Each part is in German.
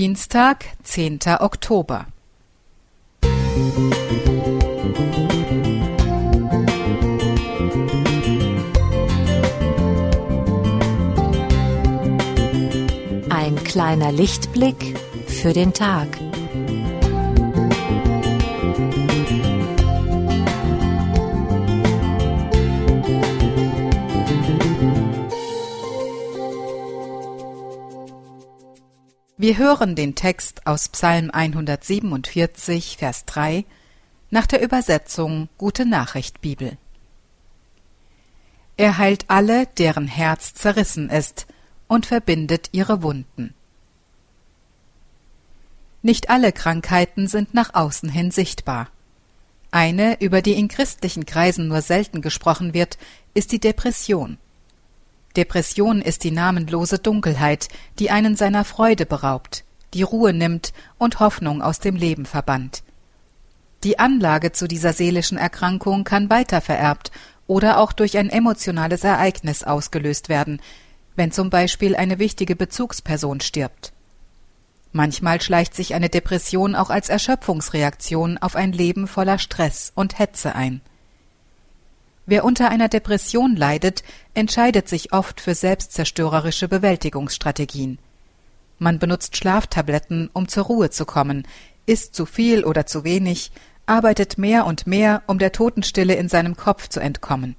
Dienstag, 10. Oktober. Ein kleiner Lichtblick für den Tag. Wir hören den Text aus Psalm 147, Vers 3 nach der Übersetzung Gute Nachricht Bibel. Er heilt alle, deren Herz zerrissen ist, und verbindet ihre Wunden. Nicht alle Krankheiten sind nach außen hin sichtbar. Eine, über die in christlichen Kreisen nur selten gesprochen wird, ist die Depression. Depression ist die namenlose Dunkelheit, die einen seiner Freude beraubt, die Ruhe nimmt und Hoffnung aus dem Leben verbannt. Die Anlage zu dieser seelischen Erkrankung kann weitervererbt oder auch durch ein emotionales Ereignis ausgelöst werden, wenn zum Beispiel eine wichtige Bezugsperson stirbt. Manchmal schleicht sich eine Depression auch als Erschöpfungsreaktion auf ein Leben voller Stress und Hetze ein. Wer unter einer Depression leidet, entscheidet sich oft für selbstzerstörerische Bewältigungsstrategien. Man benutzt Schlaftabletten, um zur Ruhe zu kommen, isst zu viel oder zu wenig, arbeitet mehr und mehr, um der Totenstille in seinem Kopf zu entkommen.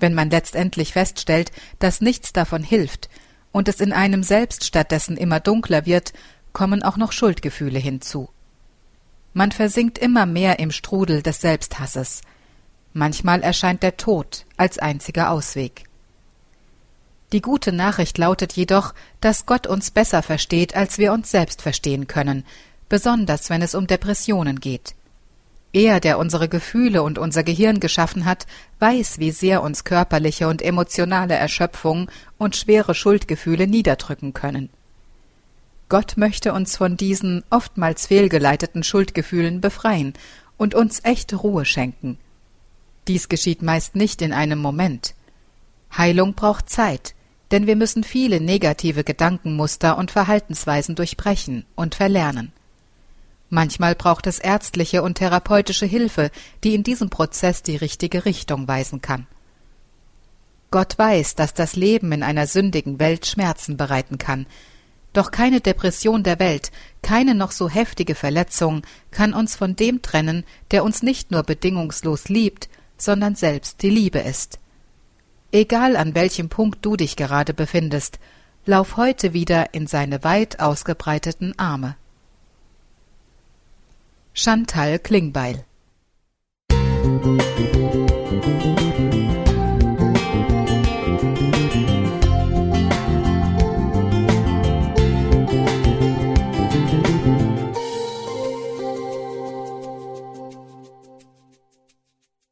Wenn man letztendlich feststellt, dass nichts davon hilft und es in einem selbst stattdessen immer dunkler wird, kommen auch noch Schuldgefühle hinzu. Man versinkt immer mehr im Strudel des Selbsthasses – Manchmal erscheint der Tod als einziger Ausweg. Die gute Nachricht lautet jedoch, dass Gott uns besser versteht, als wir uns selbst verstehen können, besonders wenn es um Depressionen geht. Er, der unsere Gefühle und unser Gehirn geschaffen hat, weiß, wie sehr uns körperliche und emotionale Erschöpfung und schwere Schuldgefühle niederdrücken können. Gott möchte uns von diesen oftmals fehlgeleiteten Schuldgefühlen befreien und uns echte Ruhe schenken. Dies geschieht meist nicht in einem Moment. Heilung braucht Zeit, denn wir müssen viele negative Gedankenmuster und Verhaltensweisen durchbrechen und verlernen. Manchmal braucht es ärztliche und therapeutische Hilfe, die in diesem Prozess die richtige Richtung weisen kann. Gott weiß, dass das Leben in einer sündigen Welt Schmerzen bereiten kann, doch keine Depression der Welt, keine noch so heftige Verletzung kann uns von dem trennen, der uns nicht nur bedingungslos liebt, sondern selbst die Liebe ist. Egal an welchem Punkt du dich gerade befindest, lauf heute wieder in seine weit ausgebreiteten Arme. Chantal Klingbeil Musik